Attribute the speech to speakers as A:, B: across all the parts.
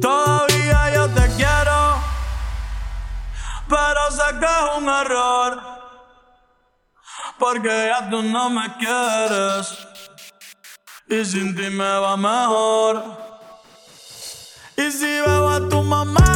A: Todavía yo te quiero, pero sé que es un error. Porque ya tú no me quieres y sin ti me va mejor. Y si veo a tu mamá,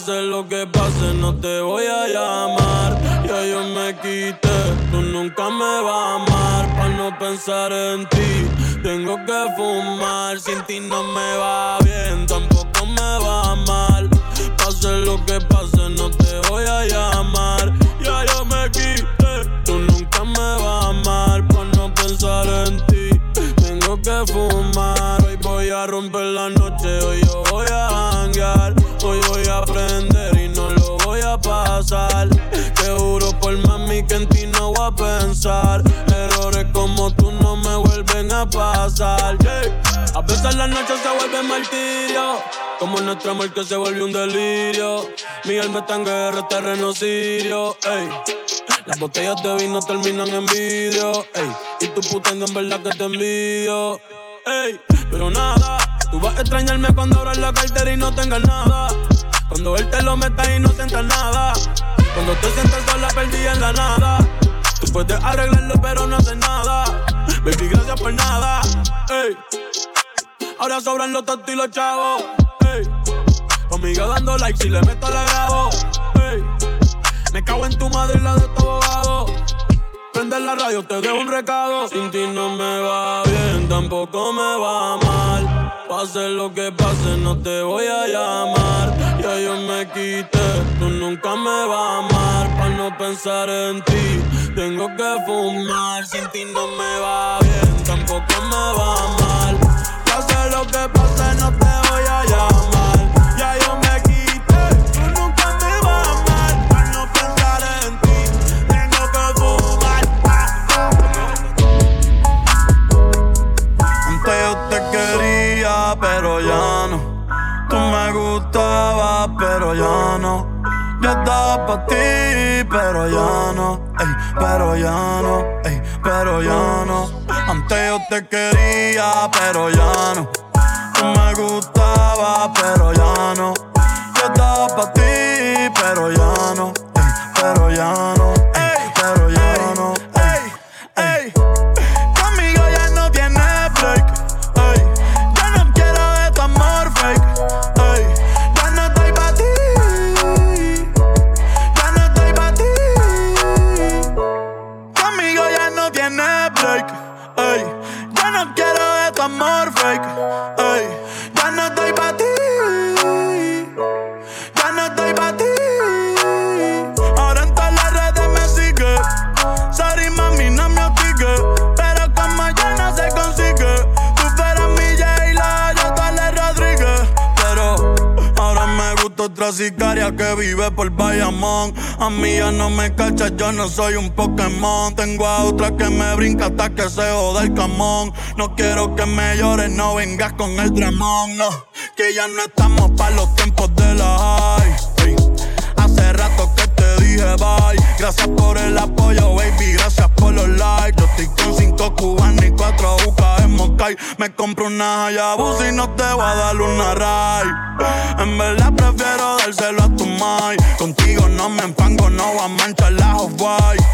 A: Pase lo que pase, no te voy a llamar. Ya yo me quité, tú nunca me vas a amar. Pa' no pensar en ti, tengo que fumar. Sin ti no me va bien, tampoco me va mal. Pase lo que pase, no te voy a llamar. Ya yo me quité, tú nunca me vas a amar. Pa' no pensar en ti, tengo que fumar. Hoy voy a romper la noche, que en ti no voy a pensar. Errores como tú no me vuelven a pasar. yeah. A veces la noche se vuelve martirio. Como nuestro amor que se vuelve un delirio. Mi alma está en guerra, terreno sirio. Ey. Las botellas de vino terminan en vidrio. Y tu puta en verdad que te envidio. Ey. Pero nada, tú vas a extrañarme cuando abras la cartera y no tengas nada. Cuando él te lo meta y no sientas nada. Cuando te sientas sola perdida en la nada. Tú puedes arreglarlo pero no haces nada. Baby, gracias por nada. Ey. Ahora sobran los tontos y los chavos. Ey. Conmigo dando like si le meto la grabo. Ey. Me cago en tu madre y la de tu abogado. Prende la radio, te dejo un recado. Sin ti no me va bien, tampoco me va mal. Pase lo que pase, no te voy a llamar. Ya yo me quité, tú nunca me vas a amar. Pa' no pensar en ti, tengo que fumar. Sin ti no me va bien, tampoco me va mal. Pase lo que pase, no te voy a llamar. Pero ya no. Yo estaba pa' ti, pero ya no. Ey, pero ya no. Ey, pero ya no. Antes yo te quería, pero ya no. Tú me gustabas, pero ya no. Yo estaba pa' ti, pero ya no. Pero ya no. No que vive por Bayamón. A mí ya no me cachas, yo no soy un Pokémon. Tengo a otra que me brinca hasta que se joda el camón. No quiero que me llores, no vengas con el dramón, no. Que ya no estamos para los tiempos de la high. Hace rato que te dije bye. Gracias por el apoyo, baby. Gracias por los likes. Yo estoy con cinco cubanos y cuatro Me compro una Hayabusa y no te voy a dar una ray. En verdad prefiero dárselo a tu mai. Contigo no me empango, no voy a manchar la white.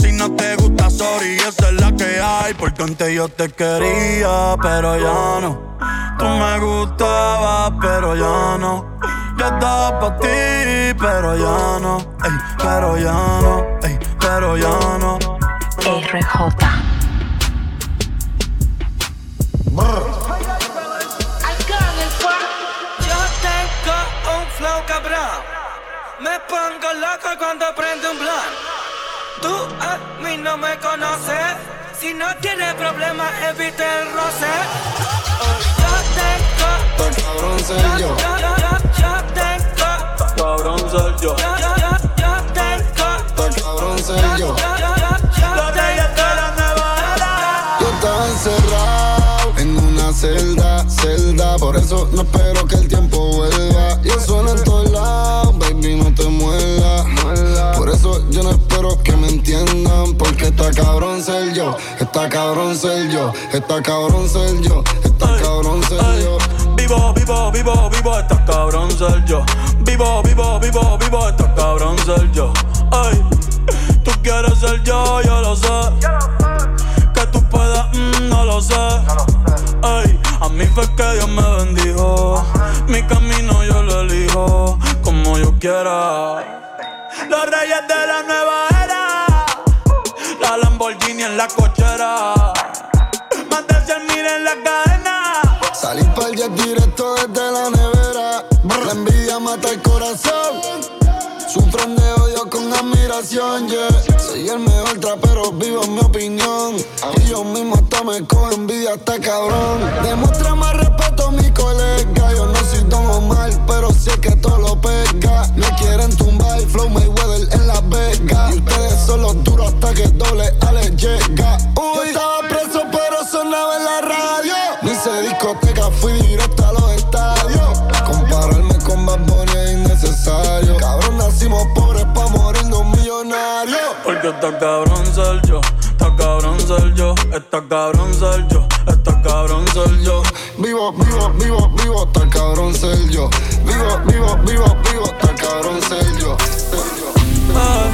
A: Si no te gusta, sorry, esa es la que hay. Porque antes yo te quería, pero ya no. Tú me gustabas, pero ya no. Yo estaba para ti, pero ya no. Ey, pero ya no. Ey, pero ya no.
B: RJ.
C: Loco cuando prendo un blunt. Tú a mí no me conoces. Si no tienes problemas, evite el roce. Yo tengo.
D: cabrón soy yo.
C: Yo, yo, yo, yo tengo.
A: Cabrón soy yo.
C: Yo, yo, tengo.
D: Cabrón soy yo.
C: Yo, yo, yo, yo tengo.
D: Yo estaba encerrado en una celda, celda. Por eso no espero que el tiempo vuelva. Yo sueno en todos lados, baby, no te. Yo no espero que me entiendan. Porque está cabrón ser yo, está cabrón ser yo, está cabrón ser yo, está cabrón ser yo.
A: Vivo, vivo, vivo, vivo, estás cabrón ser yo. Vivo, vivo, vivo, vivo, estás cabrón ser yo. Ay, tú quieres ser yo, yo lo sé. Que tú puedas, mm, no lo sé. Ay, a mí fue que Dios me bendijo. Mi camino yo lo elijo como yo quiera. Los reyes de la nueva era. La Lamborghini en la cochera. Más de 100 mil en la cadena.
D: Salir pa'l jet directo desde la Soy el mejor trapero, vivo en mi opinión. Y yo mismo hasta me cojo envidia, hasta cabrón. Demuestra más respeto a mi colega. Yo no soy Don Omar, pero sé que todo lo pega. Me quieren tumbar, Flow Mayweather en Las Vegas. Y ustedes son los duros hasta que doble Ale llega. Yo estaba
A: está cabrón ser yo, está cabrón ser yo, está cabrón ser yo, está cabrón ser yo.
D: Vivo, vivo, vivo, vivo, está cabrón ser yo. Vivo, vivo, vivo, vivo, está cabrón ser yo.
A: Ay,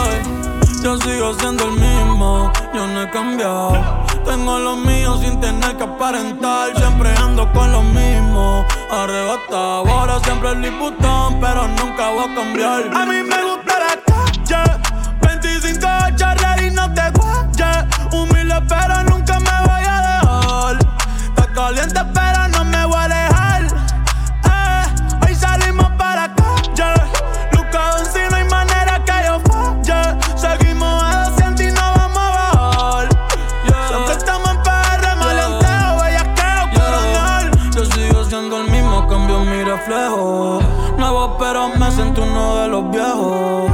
A: ay, yo sigo siendo el mismo, yo no he cambiado. Tengo lo mío sin tener que aparentar, siempre ando con lo mismo. Arrebatado, ahora siempre el Liputón, pero nunca voy a cambiar. A mí me gusta la calle, Humilde, pero nunca me voy a dejar. Está caliente, pero no me voy a alejar. Eh, hoy salimos para la calle. Lucado si no hay manera que yo falle. Seguimos a 200 y no vamos a bajar. Siempre estamos en PR, maleanteo, bellaqueo, coronel. Yo sigo siendo el mismo, cambio mi reflejo. Nuevo, pero me siento uno de los viejos.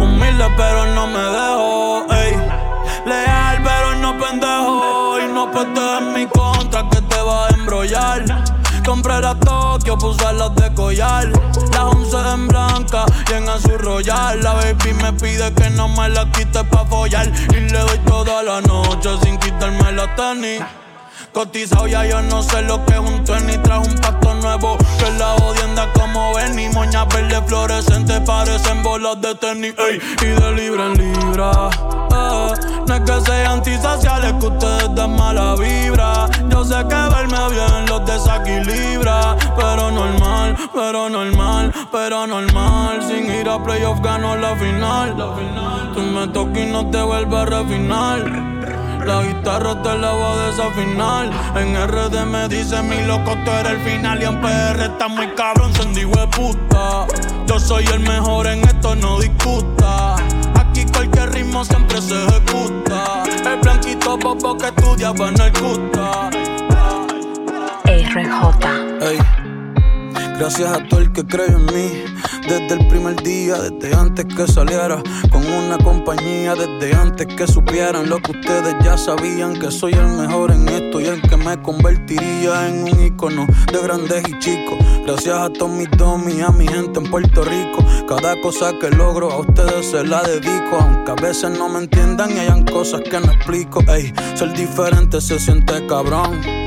A: Humilde, pero no me dejo. Puedes en mi contra que te va a embrollar. Compré la Tokio, puse las de collar. Las once en blanca y en azul royal. La baby me pide que no me la quite pa' follar. Y le doy toda la noche sin quitarme la tenis. Cotizado ya yo no sé lo que es un tenis Trajo un pacto nuevo que la odienda como ven Y moñas verdes fluorescentes parecen bolas de tenis ey, Y de libra en libra No es que sean antisociales que ustedes den mala vibra Yo sé que verme bien los desequilibra Pero normal, pero normal, pero normal Sin ir a playoff gano la final. Tú me tocas y no te vuelves a refinar la guitarra te la voy a desafinar. En RD me dice mi loco, tú eres el final. Y en PR está muy cabrón, de puta. Yo soy el mejor en esto, no discuta. Aquí cualquier ritmo siempre se ejecuta. El blanquito bobo que estudiaba en el Custa.
B: RJ.
A: Ey. Gracias a todo el que creyó en mí. Desde el primer día, desde antes que saliera. Con una compañía, desde antes que supieran lo que ustedes ya sabían. Que soy el mejor en esto y el que me convertiría en un icono de grandes y chicos. Gracias a todos mis domis, a mi gente en Puerto Rico. Cada cosa que logro a ustedes se la dedico. Aunque a veces no me entiendan y hayan cosas que no explico. Ey, ser diferente se siente cabrón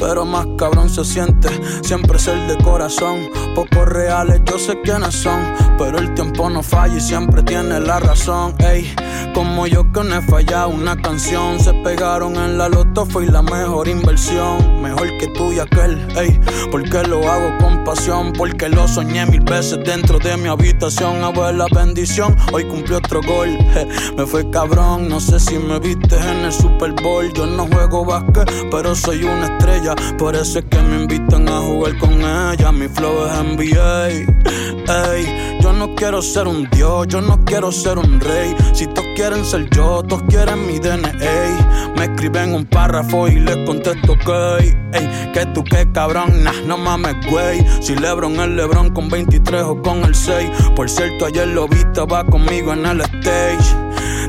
A: pero más cabrón se siente. Siempre ser de corazón, pocos reales, yo sé quiénes son, pero el tiempo no falla y siempre tiene la razón. Ey, como yo que no he fallado una canción, se pegaron en la loto, fue la mejor inversión, mejor que tú y aquel. Ey, porque lo hago con pasión, porque lo soñé mil veces dentro de mi habitación. Abuela bendición, hoy cumplió otro gol. me fue cabrón, no sé si me viste en el Super Bowl. Yo no juego básquet, pero soy una estrella por eso es que me invitan a jugar con ella. Mi flow es NBA. Ey, yo no quiero ser un dios, yo no quiero ser un rey. Si todos quieren ser yo, todos quieren mi DNA. Me escriben un párrafo y les contesto que, ey, que tú qué cabrón, nah, no mames, güey. Si Lebron es Lebron con 23 o con el 6. Por cierto, ayer lo viste, va conmigo en el stage.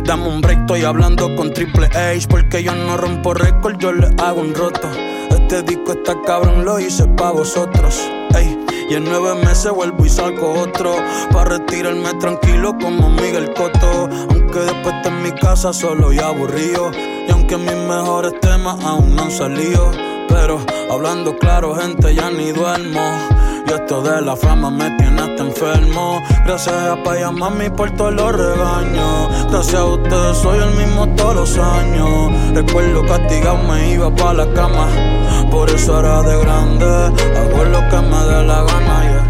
A: Dame un break, estoy hablando con Triple H. Porque yo no rompo récord, yo le hago un roto. Este disco está cabrón, lo hice pa' vosotros. Y en nueve meses vuelvo y salgo otro. Pa' retirarme tranquilo como Miguel Coto. Aunque después esté en mi casa solo y aburrido. Y aunque mis mejores temas aún no han salido. Pero hablando claro, gente, ya ni duermo. Esto de la fama me tiene hasta enfermo. Gracias a Paya Mami por todos los regaños. Gracias a ustedes soy el mismo todos los años. Recuerdo castigado me iba pa' la cama. Por eso era de grande. Hago lo que me dé la gana, yeah.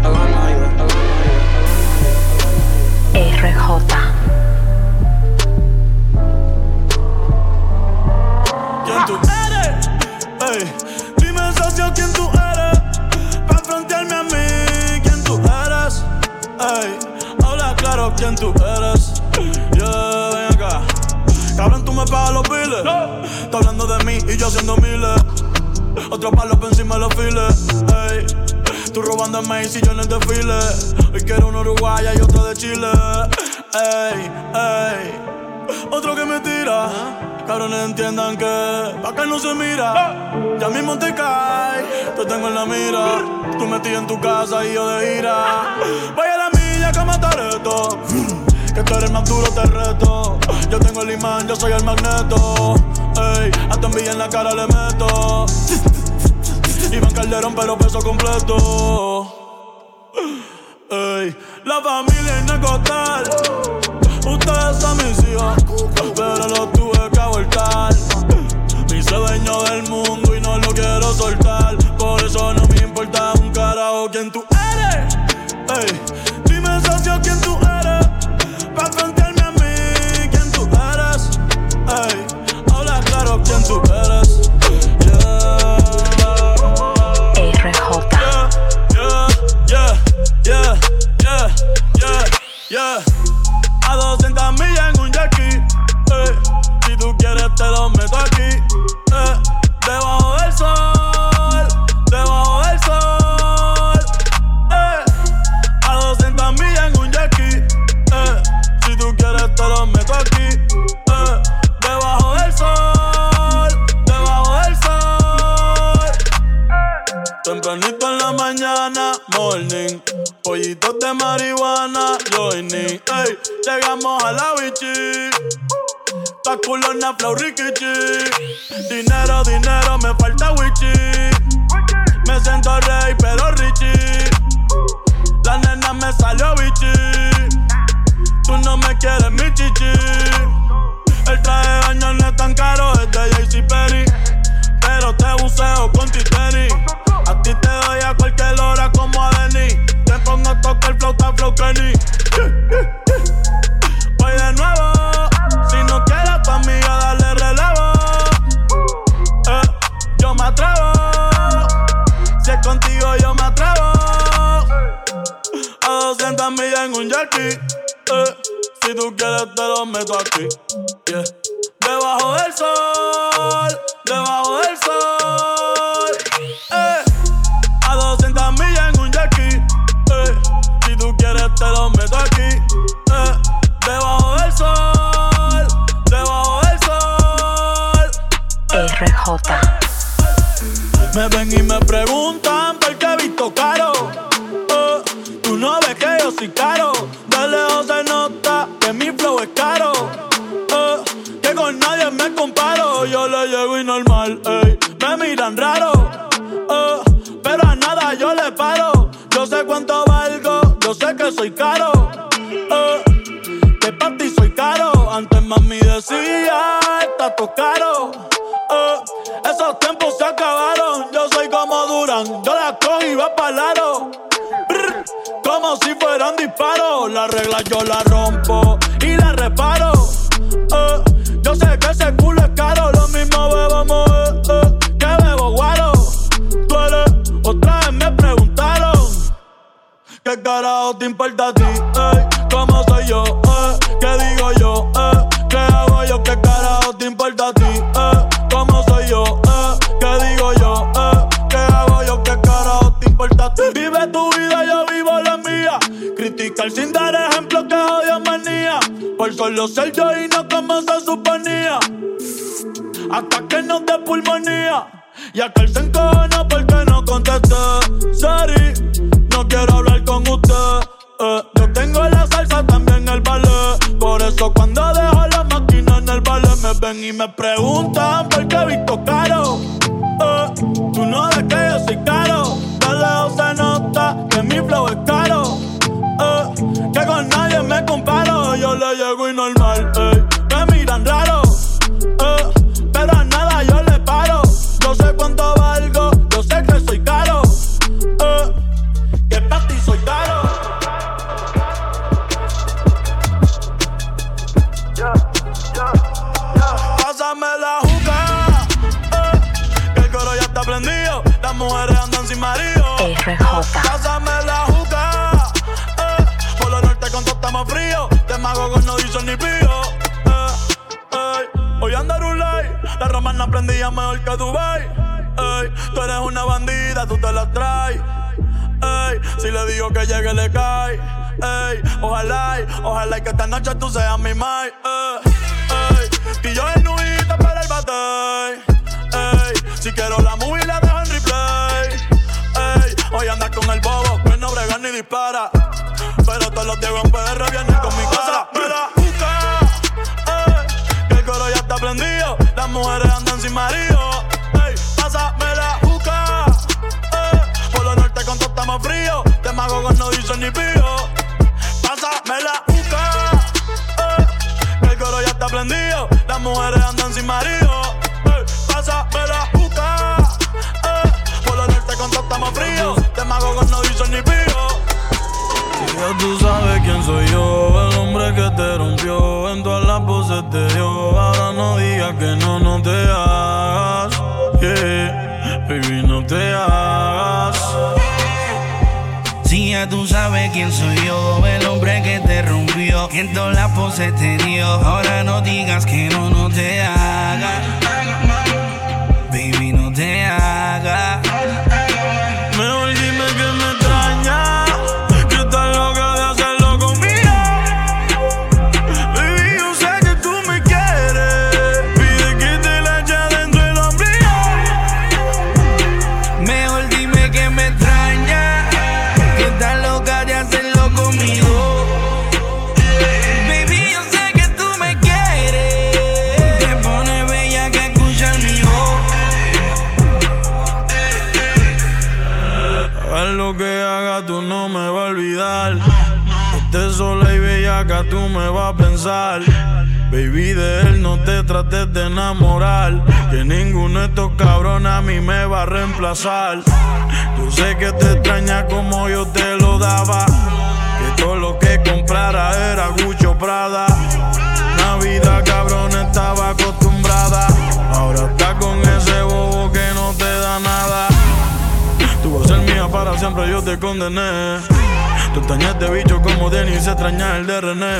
B: RJ.
A: Otro palo por encima de los files. Ey. Tú Macy y yo en el desfile. Hoy quiero una uruguaya y otro de Chile. Ey, ey. Otro que me tira. Cabrones entiendan que acá no se mira. Ya mismo te cae. Te tengo en la mira. Tú metí en tu casa y yo de ira. Voy a la milla que matar esto. Que tú eres más duro, te reto. Yo tengo el imán, yo soy el magneto. Ey, hasta envidia en la cara le meto. Iván Calderón, pero peso completo. La familia es necotal. Ustedes son mis hijos, pero los tuve que abortar. Me hice dueño del mundo y no lo quiero soltar. Por eso no me importa un carajo quién tú flow. Dinero, dinero, me falta wichi. Me siento rey, pero richie. La nena me salió bichi. Tú no me quieres, mi chichi. El traje de baño no es tan caro, es de JC Perry. Pero te buceo con titeri. A ti te doy a cualquier hora como a Denny. Te pongo a tocar flauta, flow Kenny. Tú quieres, te lo meto aquí. Yeah. Debajo del sol, debajo del sol. Eh, a 200 millas en un jackie. te lo meto aquí, eh, debajo del sol, debajo del sol.
B: RJ.
A: Me ven y me preguntan que soy caro. Eh, que para ti soy caro. Antes mami decía, está todo caro. Eh, esos tiempos se acabaron. Yo soy como Duran. Yo la cojo y va para como si fueran disparos. La regla yo la rompo te importa a ti? Ey, ¿Cómo soy yo? Eh, ¿Qué digo yo? Eh, ¿Qué hago yo? ¿Qué carajo te importa a ti? Eh, ¿Cómo soy yo? Eh, ¿Qué digo yo? Eh, ¿Qué hago yo? ¿Qué carajo te importa a ti? Vive tu vida, yo vivo la mía. Criticar sin dar ejemplo que odio manía. Por solo ser yo y no como se suponía. Hasta que nos dé pulmonía. Y aquel se encojona cae. Ey, ojalá, ojalá que esta noche tú seas mi mai. Ey, yo en nuita para el bate. Ey, si quiero la movie la dejo en replay. Ey, hoy andas con el bobo, que no brega ni dispara. Pero todos los días en PR vienen mujeres andan sin marido. Ey, pásame la juca, ey, por lo norte con todo estamos fríos. De mago con no dicen ni pío. Ya tú sabes quién soy yo, el hombre que te rompió, en todas las voces te dio. Ahora no digas que no, no te hagas, yeah, baby, no te hagas.
E: Tú sabes quién soy yo, el hombre que te rompió, que en todas las poses te dio. Ahora no digas que no, no te haga.
A: Bellaca, tú me vas a pensar. Baby, de él no te trates de enamorar. Que ninguno de estos cabrones a mí me va a reemplazar. Yo sé que te extraña como yo te lo daba. Que todo lo que comprara era Gucci o Prada. Navidad, cabrón, estaba acostumbrada. Ahora está con ese bobo que no te siempre, yo te condené. Tú extrañas este bicho como Denis extraña el de René.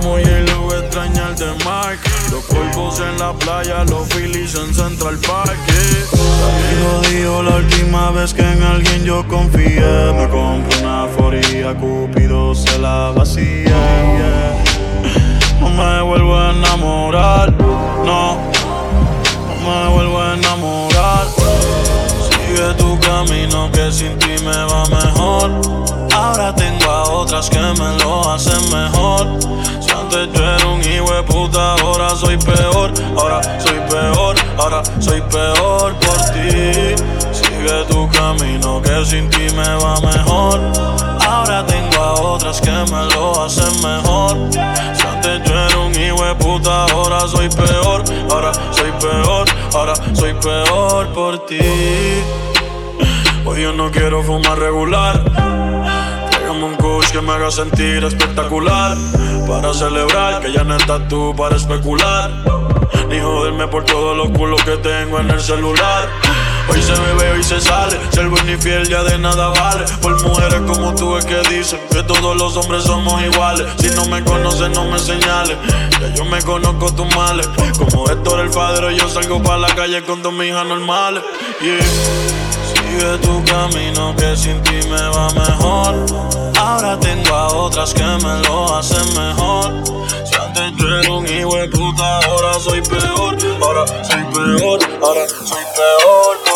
A: Como J-Lo extraña el de Mike. Los polvos en la playa, los Phillies en Central Park. Amigo dijo la última vez que en alguien yo confié. Me compré una foría Cupido se la vacía. No me vuelvo a enamorar, no, no me vuelvo a enamorar. Camino que sin ti me va mejor. Ahora tengo a otras que me lo hacen mejor. Si antes yo era un hijo de puta, ahora soy peor. Ahora soy peor, ahora soy peor por ti. Sigue tu camino que sin ti me va mejor. Ahora tengo a otras que me lo hacen mejor. Si antes yo era un hijo de puta, ahora soy peor. Ahora soy peor, ahora soy peor por ti. Hoy yo no quiero fumar regular. Tráigame un kush que me haga sentir espectacular. Para celebrar que ya no estás tú para especular. Ni joderme por todos los culos que tengo en el celular. Hoy se bebe, hoy se sale. Ser buen y fiel ya de nada vale. Por mujeres como tú es que dicen que todos los hombres somos iguales. Si no me conoces, no me señales. Ya yo me conozco tus males. Como Héctor el padre, yo salgo para la calle con dos hijas normales. Yeah. Sigue tu camino que sin ti me va mejor. Ahora tengo a otras que me lo hacen mejor. Si antes yo era un hijo de puta, ahora soy peor. Ahora soy peor, ahora soy peor